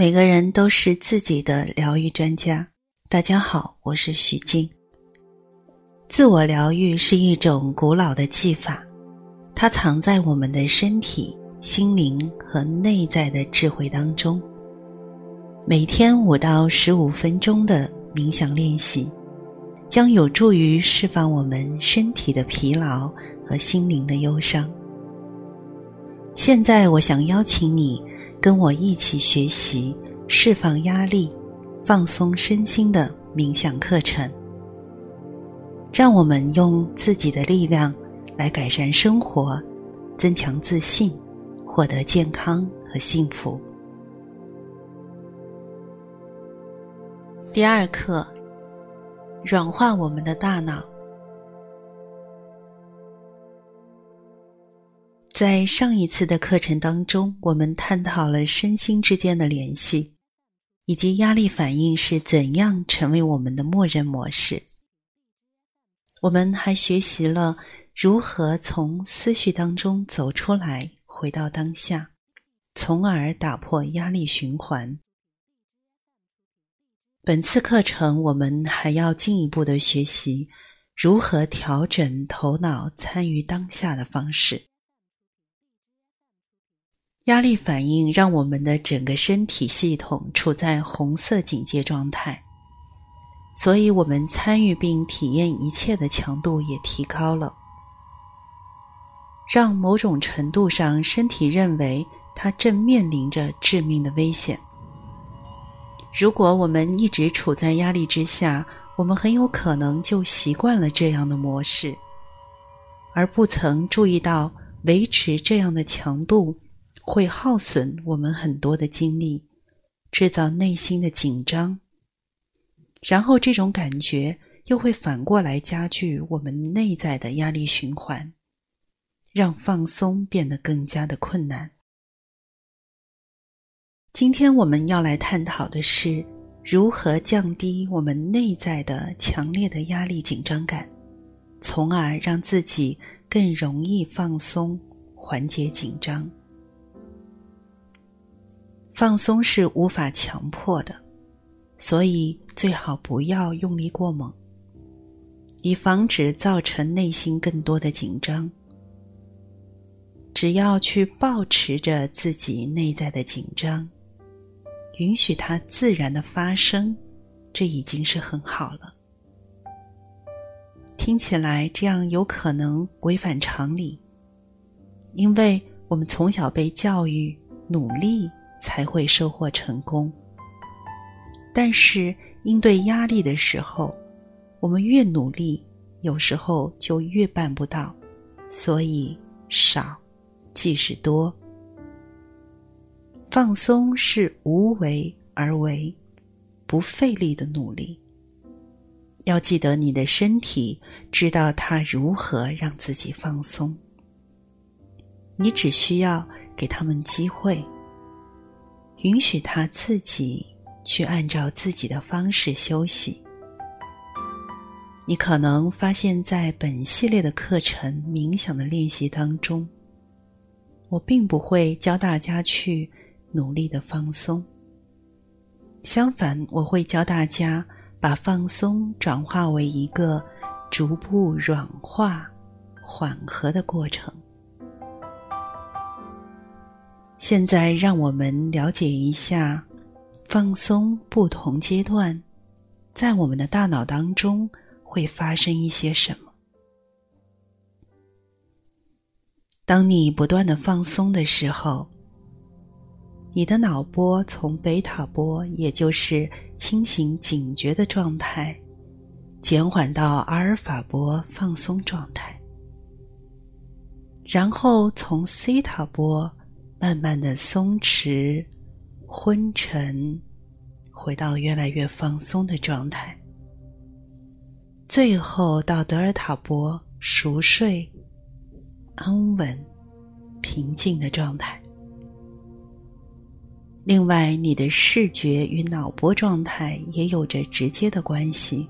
每个人都是自己的疗愈专家。大家好，我是许静。自我疗愈是一种古老的技法，它藏在我们的身体、心灵和内在的智慧当中。每天五到十五分钟的冥想练习，将有助于释放我们身体的疲劳和心灵的忧伤。现在，我想邀请你。跟我一起学习释放压力、放松身心的冥想课程，让我们用自己的力量来改善生活，增强自信，获得健康和幸福。第二课，软化我们的大脑。在上一次的课程当中，我们探讨了身心之间的联系，以及压力反应是怎样成为我们的默认模式。我们还学习了如何从思绪当中走出来，回到当下，从而打破压力循环。本次课程，我们还要进一步的学习如何调整头脑参与当下的方式。压力反应让我们的整个身体系统处在红色警戒状态，所以我们参与并体验一切的强度也提高了，让某种程度上身体认为它正面临着致命的危险。如果我们一直处在压力之下，我们很有可能就习惯了这样的模式，而不曾注意到维持这样的强度。会耗损我们很多的精力，制造内心的紧张，然后这种感觉又会反过来加剧我们内在的压力循环，让放松变得更加的困难。今天我们要来探讨的是如何降低我们内在的强烈的压力紧张感，从而让自己更容易放松，缓解紧张。放松是无法强迫的，所以最好不要用力过猛，以防止造成内心更多的紧张。只要去保持着自己内在的紧张，允许它自然的发生，这已经是很好了。听起来这样有可能违反常理，因为我们从小被教育努力。才会收获成功。但是应对压力的时候，我们越努力，有时候就越办不到。所以少即是多。放松是无为而为，不费力的努力。要记得，你的身体知道它如何让自己放松，你只需要给他们机会。允许他自己去按照自己的方式休息。你可能发现，在本系列的课程冥想的练习当中，我并不会教大家去努力的放松。相反，我会教大家把放松转化为一个逐步软化、缓和的过程。现在，让我们了解一下放松不同阶段，在我们的大脑当中会发生一些什么。当你不断的放松的时候，你的脑波从贝塔波，也就是清醒警觉的状态，减缓到阿尔法波放松状态，然后从西塔波。慢慢的松弛、昏沉，回到越来越放松的状态，最后到德尔塔波熟睡、安稳、平静的状态。另外，你的视觉与脑波状态也有着直接的关系，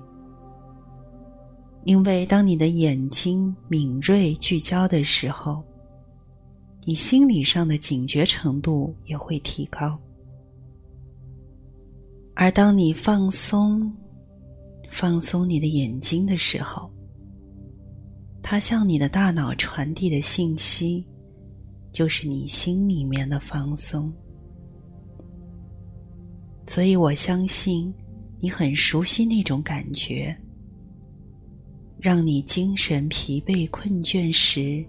因为当你的眼睛敏锐聚焦的时候。你心理上的警觉程度也会提高。而当你放松、放松你的眼睛的时候，它向你的大脑传递的信息，就是你心里面的放松。所以我相信你很熟悉那种感觉，让你精神疲惫、困倦时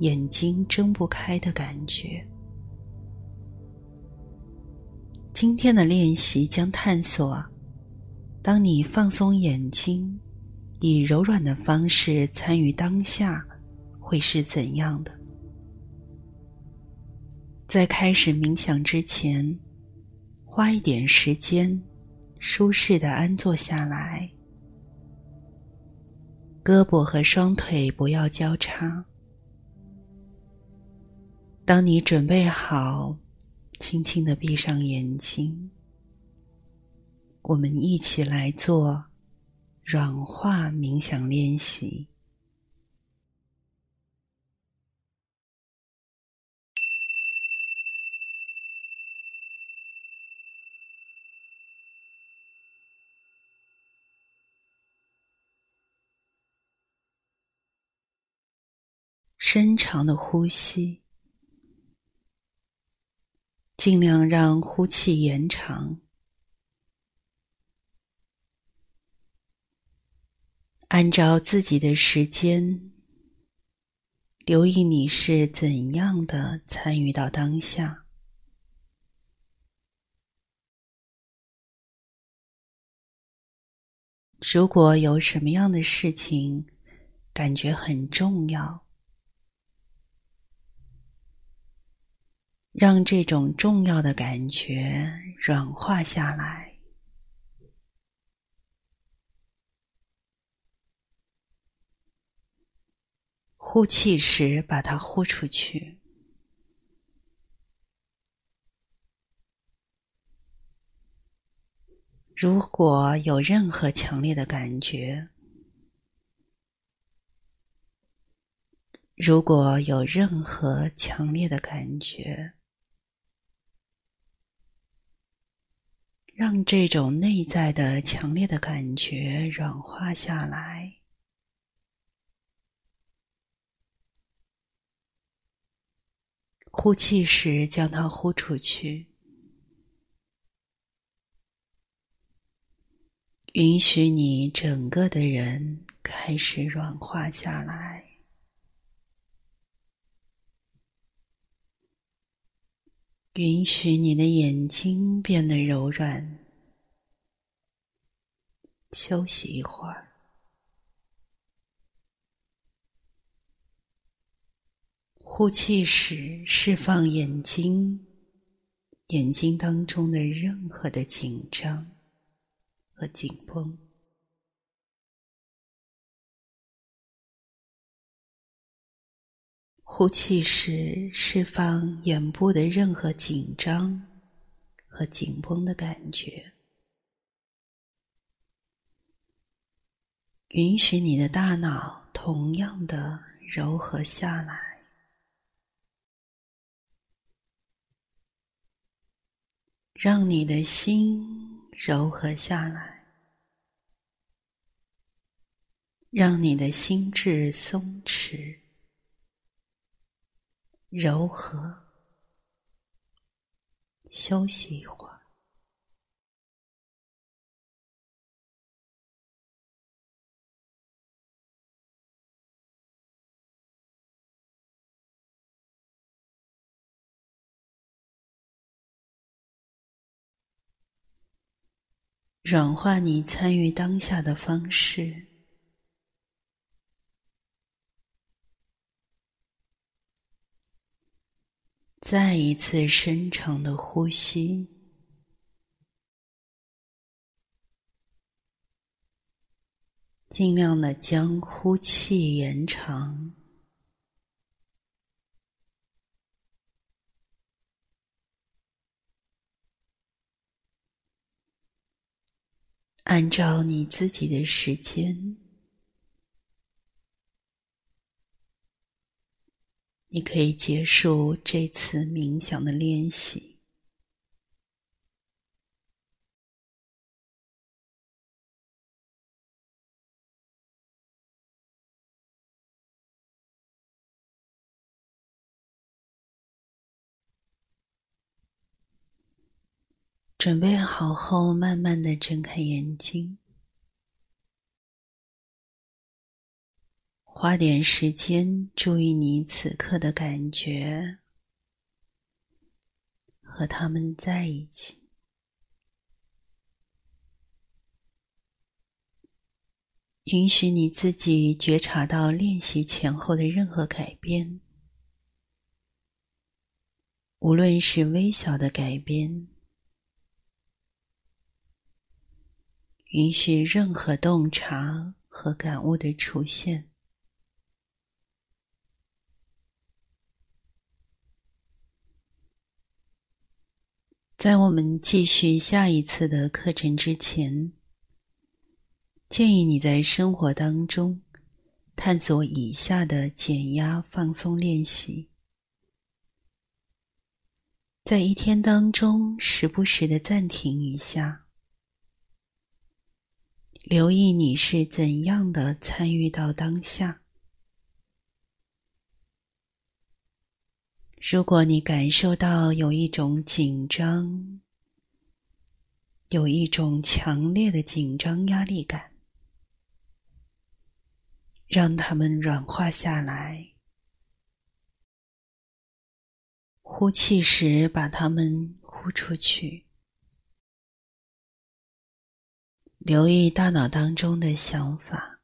眼睛睁不开的感觉。今天的练习将探索：当你放松眼睛，以柔软的方式参与当下，会是怎样的？在开始冥想之前。花一点时间，舒适的安坐下来，胳膊和双腿不要交叉。当你准备好，轻轻的闭上眼睛，我们一起来做软化冥想练习。深长的呼吸，尽量让呼气延长。按照自己的时间，留意你是怎样的参与到当下。如果有什么样的事情感觉很重要，让这种重要的感觉软化下来，呼气时把它呼出去。如果有任何强烈的感觉，如果有任何强烈的感觉，让这种内在的强烈的感觉软化下来。呼气时，将它呼出去，允许你整个的人开始软化下来，允许你的眼睛变得柔软。休息一会儿，呼气时释放眼睛，眼睛当中的任何的紧张和紧绷。呼气时释放眼部的任何紧张和紧绷的感觉。允许你的大脑同样的柔和下来，让你的心柔和下来，让你的心智松弛、柔和。休息一会儿。软化你参与当下的方式，再一次深长的呼吸，尽量的将呼气延长。按照你自己的时间，你可以结束这次冥想的练习。准备好后，慢慢的睁开眼睛。花点时间注意你此刻的感觉，和他们在一起。允许你自己觉察到练习前后的任何改变，无论是微小的改变。允许任何洞察和感悟的出现。在我们继续下一次的课程之前，建议你在生活当中探索以下的减压放松练习，在一天当中时不时的暂停一下。留意你是怎样的参与到当下。如果你感受到有一种紧张，有一种强烈的紧张压力感，让它们软化下来。呼气时，把它们呼出去。留意大脑当中的想法，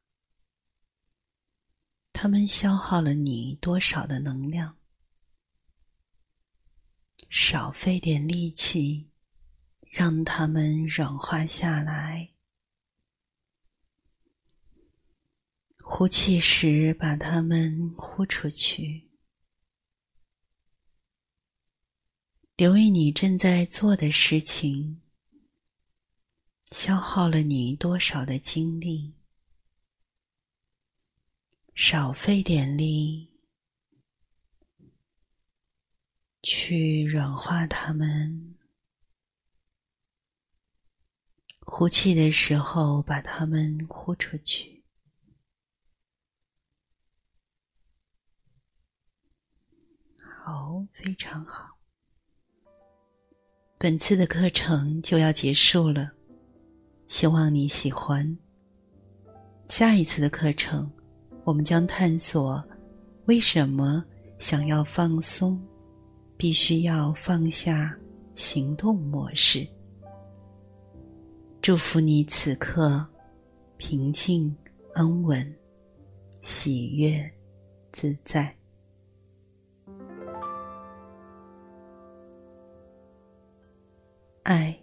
他们消耗了你多少的能量？少费点力气，让它们软化下来。呼气时，把它们呼出去。留意你正在做的事情。消耗了你多少的精力？少费点力，去软化它们。呼气的时候，把它们呼出去。好，非常好。本次的课程就要结束了。希望你喜欢。下一次的课程，我们将探索为什么想要放松，必须要放下行动模式。祝福你此刻平静、安稳、喜悦、自在，爱。